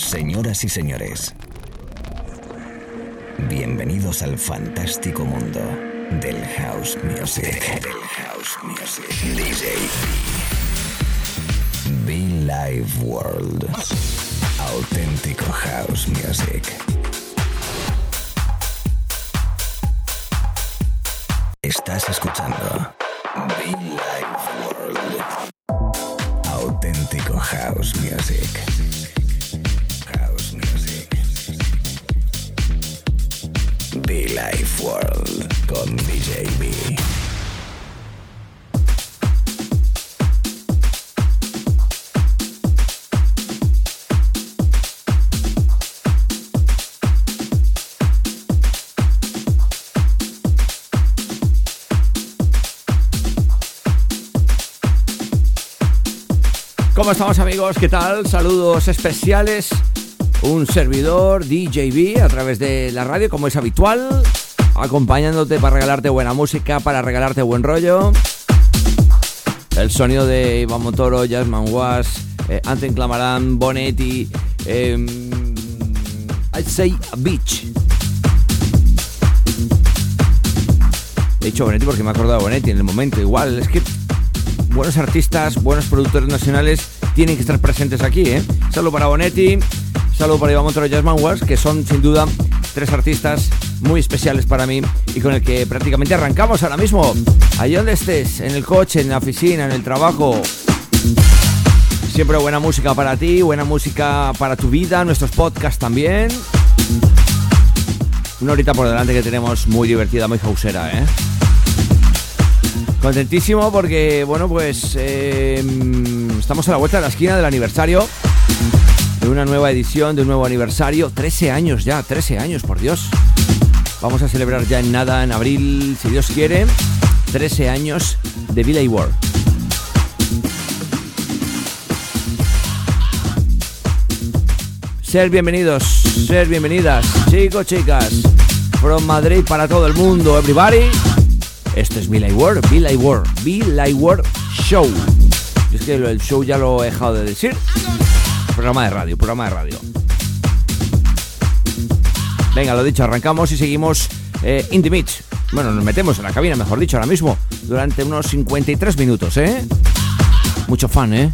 Señoras y señores, bienvenidos al fantástico mundo del house music. Del house music. DJ Be Live World. Auténtico house music. Estás escuchando Be Live World. Auténtico house music. Be Life World con DJ B. ¿Cómo estamos amigos? ¿Qué tal? Saludos especiales. Un servidor DJB a través de la radio como es habitual, acompañándote para regalarte buena música, para regalarte buen rollo. El sonido de Iván Motoro, Jasmine Was, eh, Clamarán, Bonetti, eh, I'd say a Beach. He dicho Bonetti porque me he acordado de Bonetti en el momento. Igual, es que buenos artistas, buenos productores nacionales tienen que estar presentes aquí, ¿eh? Saludo para Bonetti, saludo para Iván Montoro y Jasmine Wars, que son sin duda tres artistas muy especiales para mí y con el que prácticamente arrancamos ahora mismo. Allí donde estés, en el coche, en la oficina, en el trabajo. Siempre buena música para ti, buena música para tu vida, nuestros podcasts también. Una horita por delante que tenemos muy divertida, muy hausera, ¿eh? Contentísimo porque, bueno, pues eh, estamos a la vuelta de la esquina del aniversario una nueva edición, de un nuevo aniversario. 13 años ya, 13 años, por Dios. Vamos a celebrar ya en nada, en abril, si Dios quiere, 13 años de Villa World. Ser bienvenidos, ser bienvenidas, chicos, chicas, from Madrid para todo el mundo, everybody. Esto es Be Like World, Be Like World Show. Es que el show ya lo he dejado de decir. Programa de radio, programa de radio. Venga, lo dicho, arrancamos y seguimos eh, the. Bueno, nos metemos en la cabina, mejor dicho, ahora mismo, durante unos 53 minutos, ¿eh? Mucho fan, ¿eh?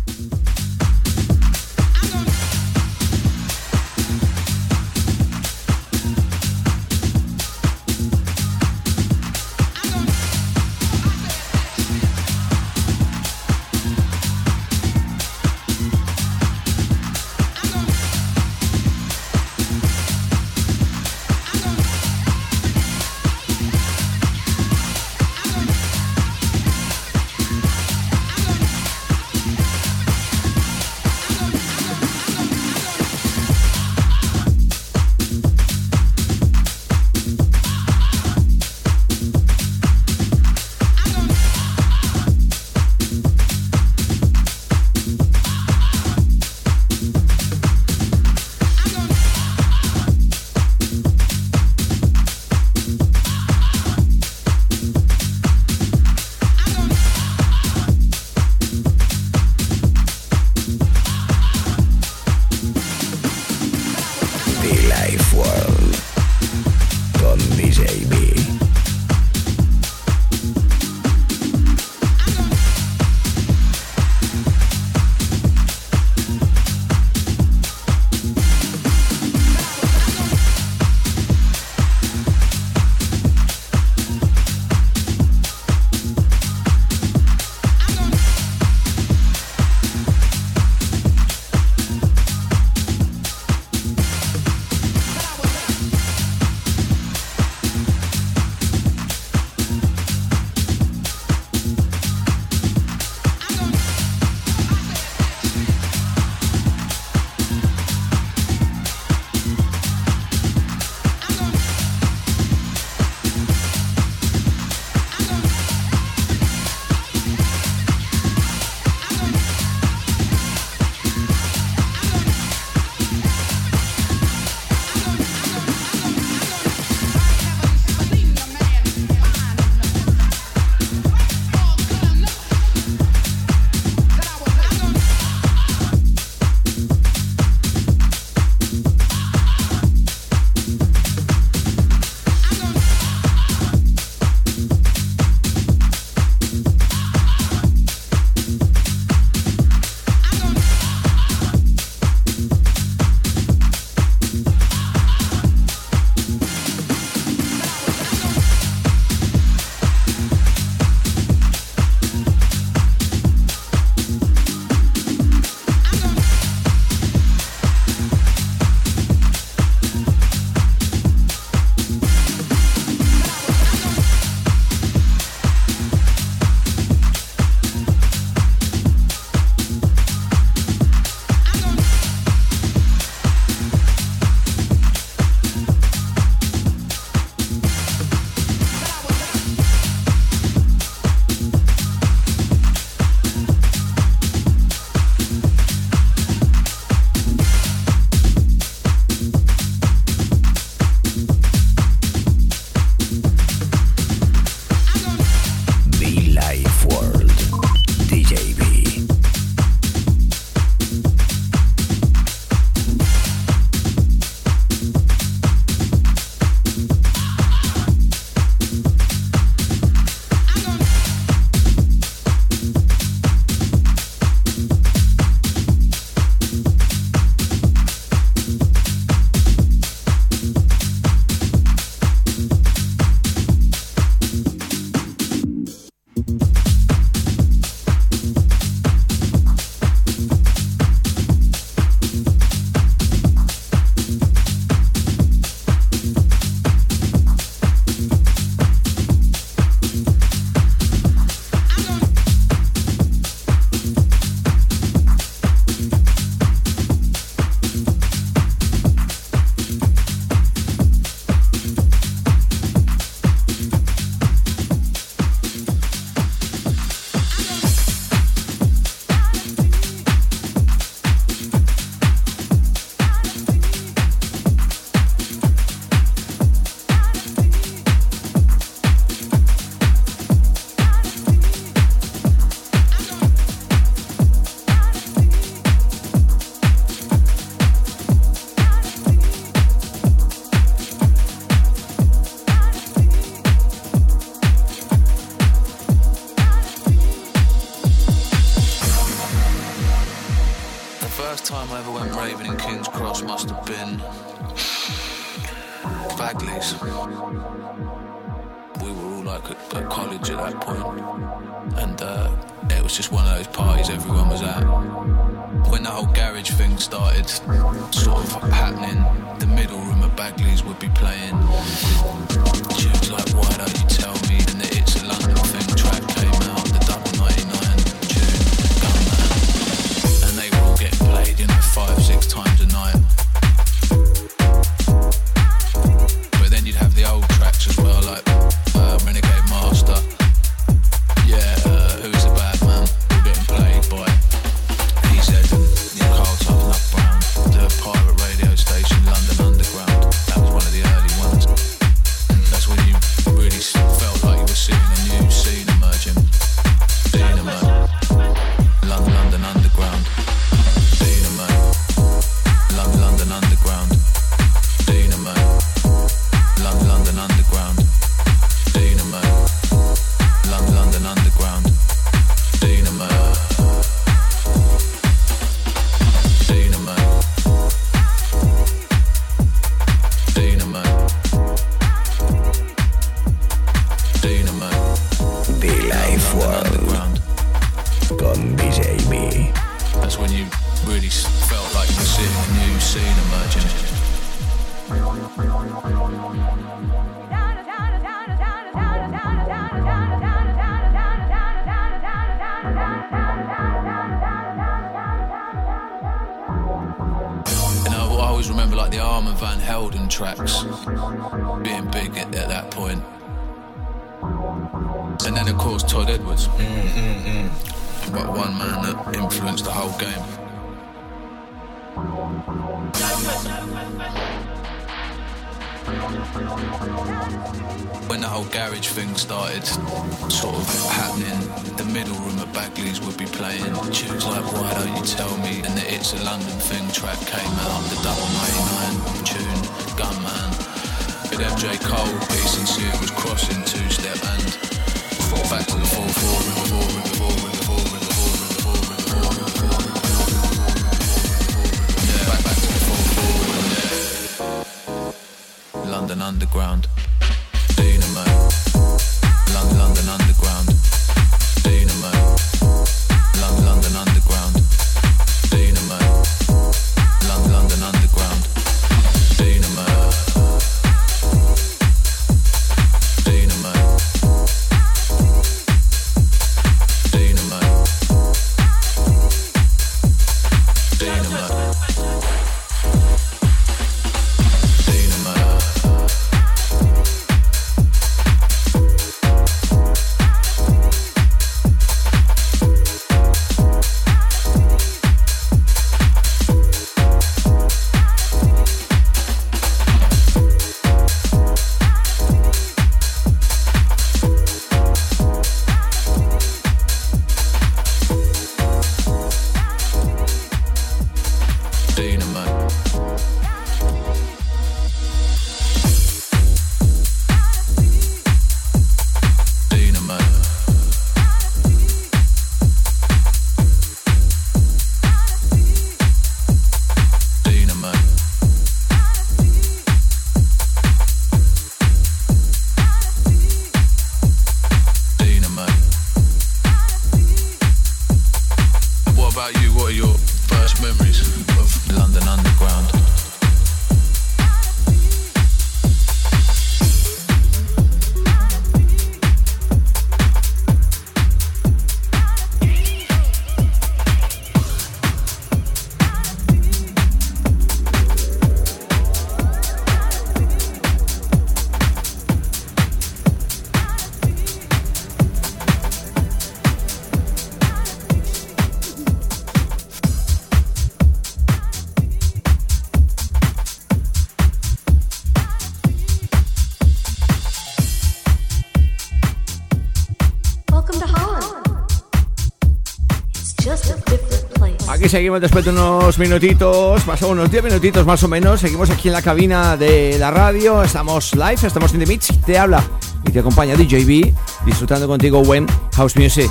seguimos después de unos minutitos, más o unos 10 minutitos más o menos. Seguimos aquí en la cabina de la radio. Estamos live, estamos en The Mix. Te habla y te acompaña DJB, disfrutando contigo buen House Music.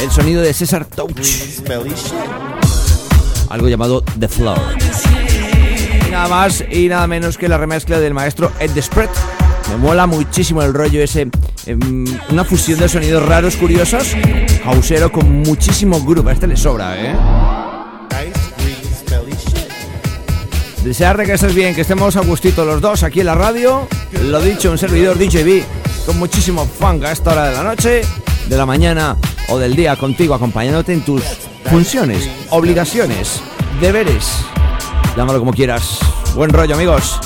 El sonido de César Touch. Algo llamado The Flow. Y nada más y nada menos que la remezcla del maestro Ed Spread. Me mola muchísimo el rollo ese una fusión de sonidos raros, curiosos, hausero con muchísimo. A este le sobra, ¿eh? Desear de que estés bien, que estemos a gustito los dos aquí en la radio. Lo dicho, un servidor DJB con muchísimo funk a esta hora de la noche, de la mañana o del día contigo, acompañándote en tus funciones, obligaciones, deberes. Llámalo como quieras. Buen rollo, amigos.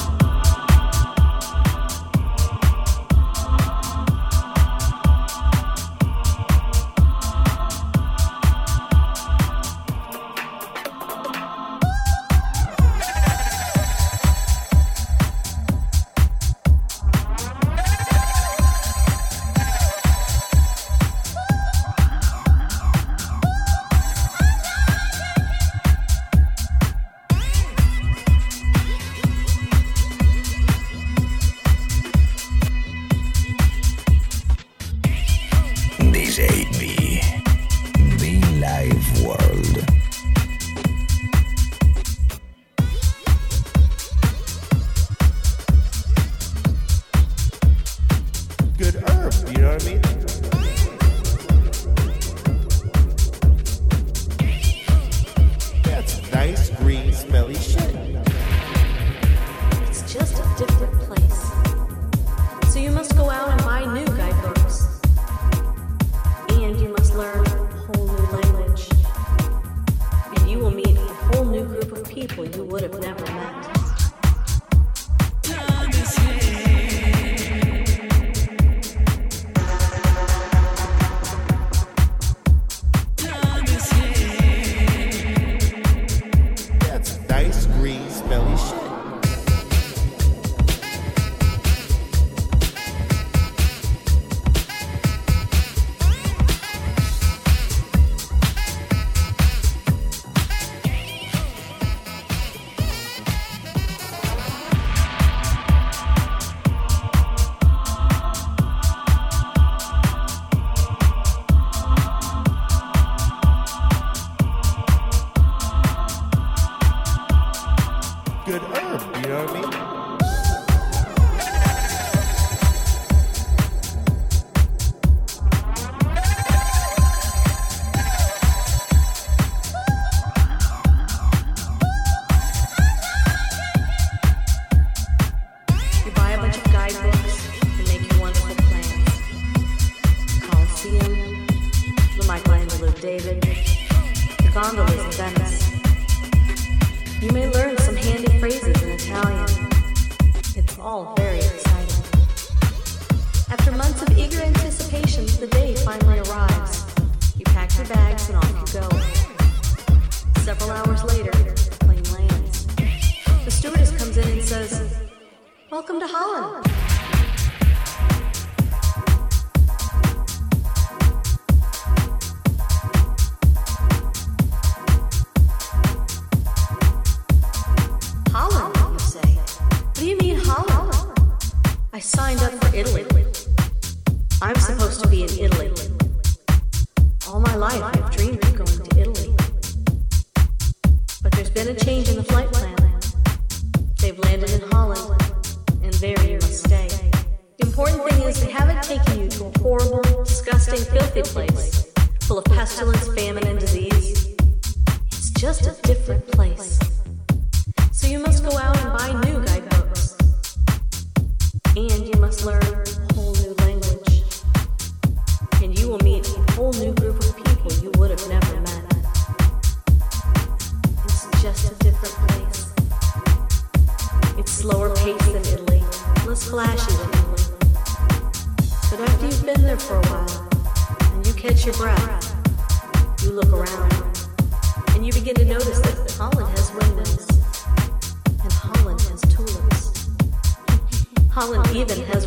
even has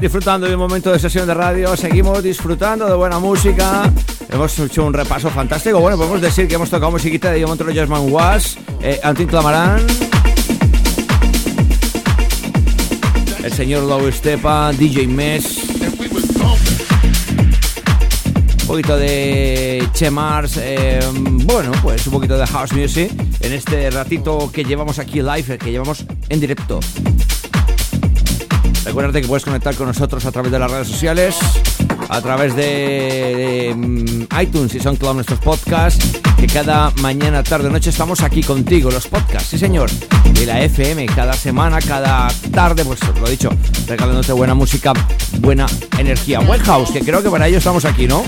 Disfrutando de un momento de sesión de radio, seguimos disfrutando de buena música. Hemos hecho un repaso fantástico. Bueno, podemos decir que hemos tocado musiquita de Diamond Jasmine Was, eh, Clamarán, el señor Low Stepa, DJ Mess, un poquito de Che Mars, eh, bueno, pues un poquito de house music en este ratito que llevamos aquí live, que llevamos en directo. Recuerda que puedes conectar con nosotros a través de las redes sociales, a través de, de mm, iTunes y SoundCloud nuestros podcasts, que cada mañana, tarde, noche estamos aquí contigo, los podcasts, sí señor, de la FM, cada semana, cada tarde, pues lo dicho, regalándote buena música, buena energía, buen que creo que para ello estamos aquí, ¿no?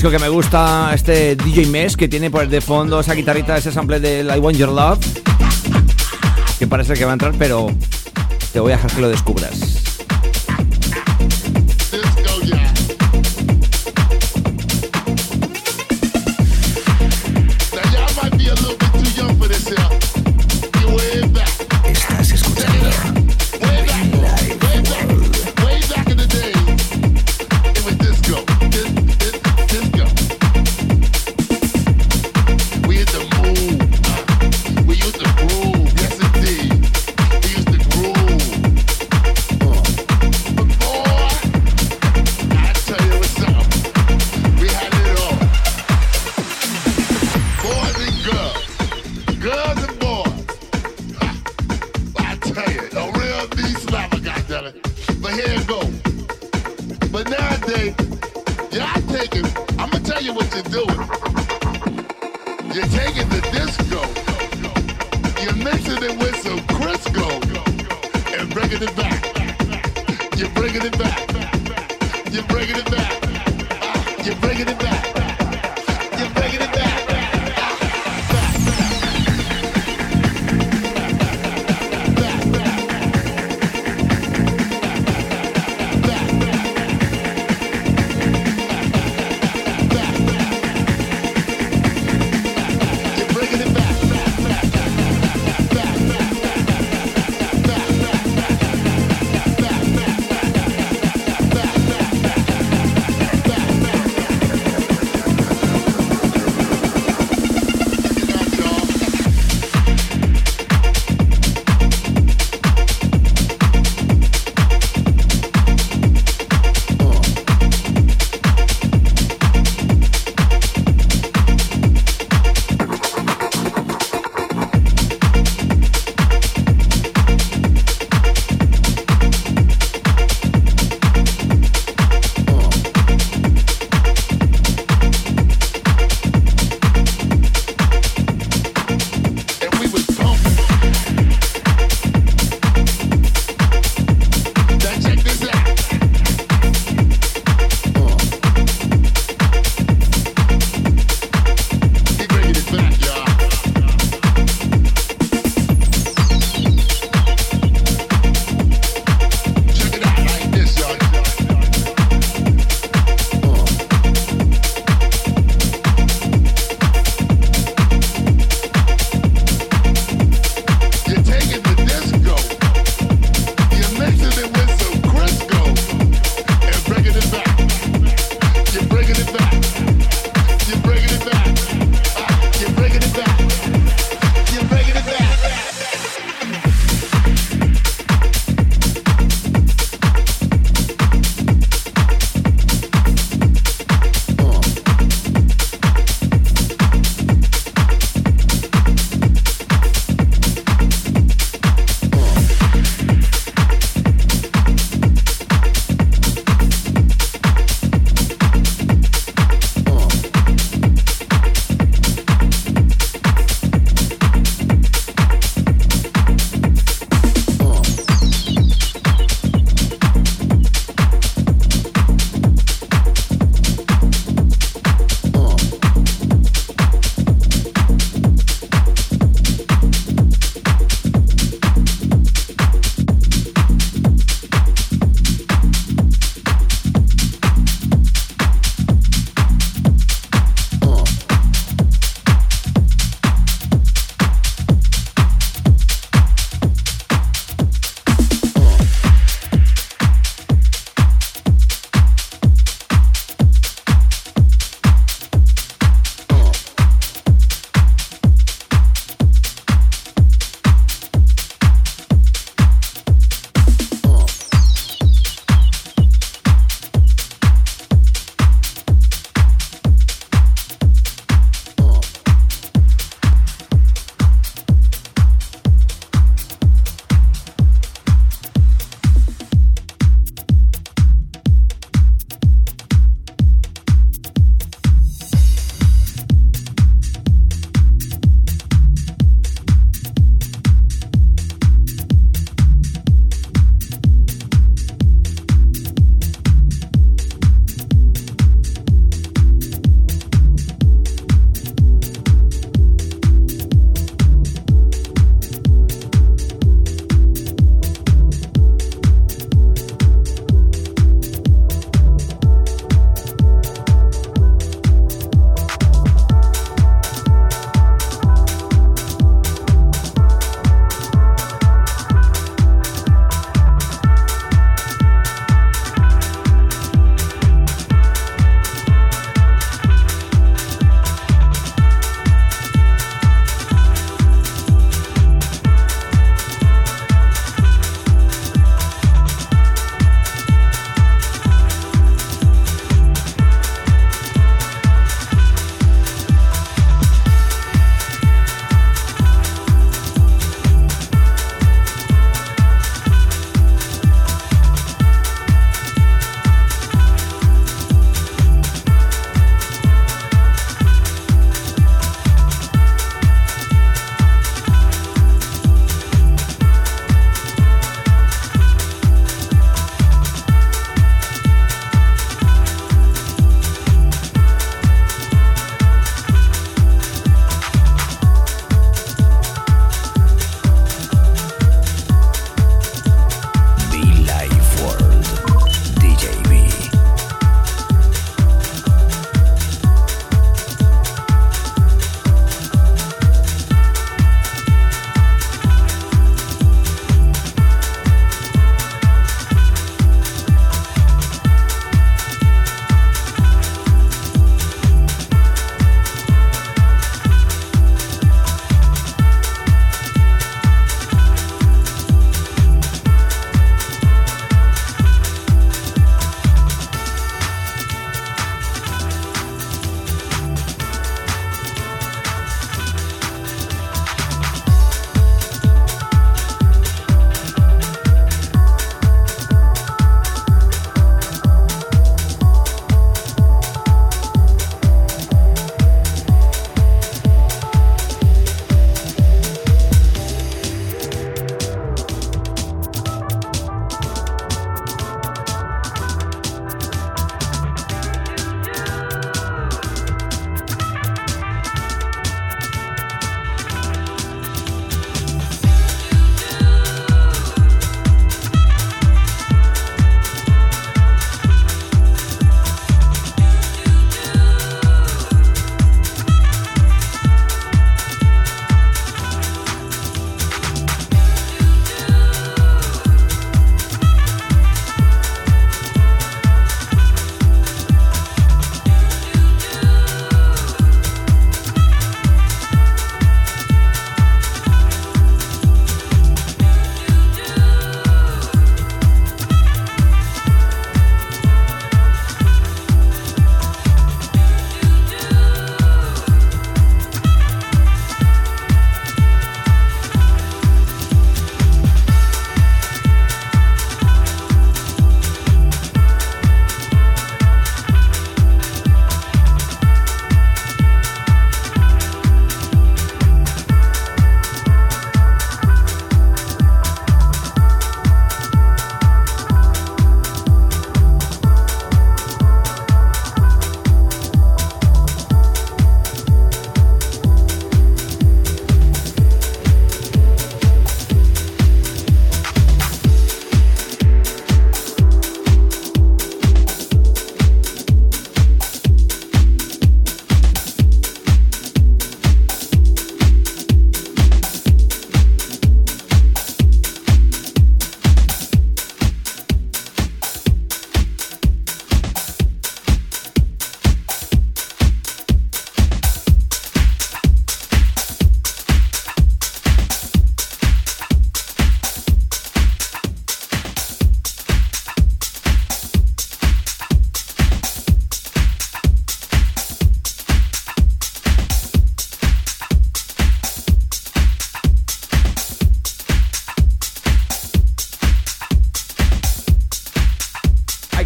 Disco que me gusta, este DJ Mess, que tiene por de fondo esa guitarrita, ese sample de I Want Your Love, que parece que va a entrar, pero te voy a dejar que lo descubras.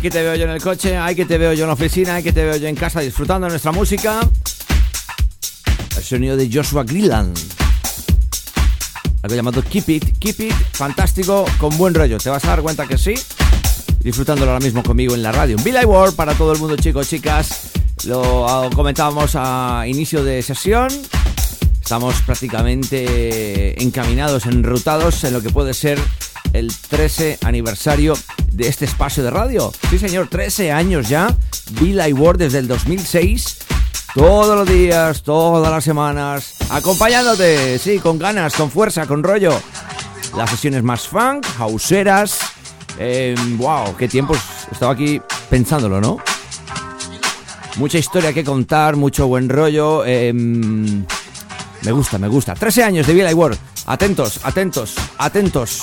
Aquí te veo yo en el coche, ahí que te veo yo en la oficina, ahí que te veo yo en casa disfrutando de nuestra música. El sonido de Joshua Grilland. Algo llamado Keep It, Keep It, fantástico, con buen rollo. Te vas a dar cuenta que sí. Disfrutándolo ahora mismo conmigo en la radio. Un Billy World para todo el mundo, chicos, chicas. Lo comentábamos a inicio de sesión. Estamos prácticamente encaminados, enrutados en lo que puede ser el 13 aniversario de este espacio de radio. Sí, señor, 13 años ya. Billy World desde el 2006. Todos los días, todas las semanas, acompañándote, sí, con ganas, con fuerza, con rollo. Las sesiones más funk, hauseras. wow, qué tiempos. Estaba aquí pensándolo, ¿no? Mucha historia que contar, mucho buen rollo. Em, me gusta, me gusta. 13 años de Billy World. Atentos, atentos, atentos.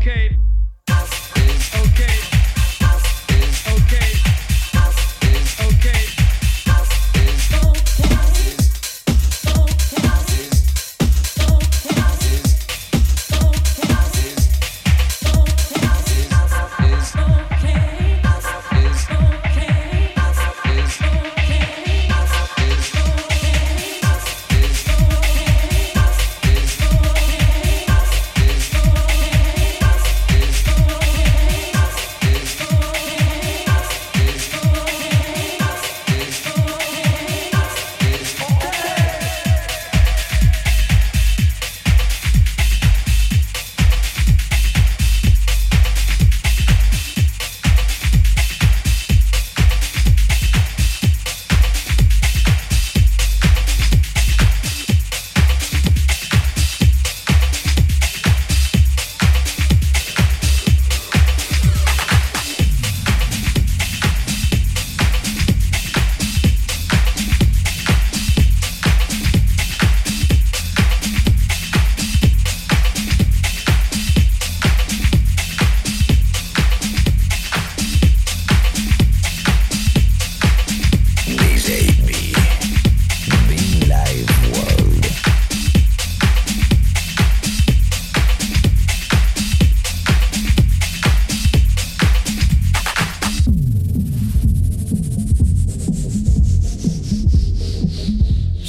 okay.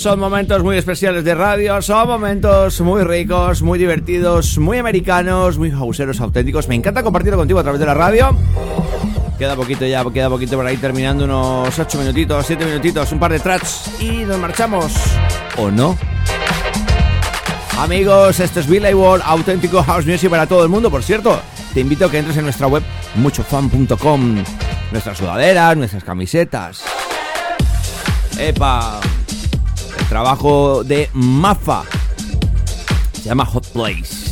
Son momentos muy especiales de radio, son momentos muy ricos, muy divertidos, muy americanos, muy hauseros auténticos. Me encanta compartirlo contigo a través de la radio. Queda poquito ya, queda poquito por ahí terminando unos 8 minutitos, 7 minutitos, un par de tracks y nos marchamos. ¿O no? Amigos, esto es Billy World, auténtico house music para todo el mundo. Por cierto, te invito a que entres en nuestra web muchofan.com. Nuestras sudaderas, nuestras camisetas. ¡Epa! Trabajo de Mafa. Se llama Hot Place.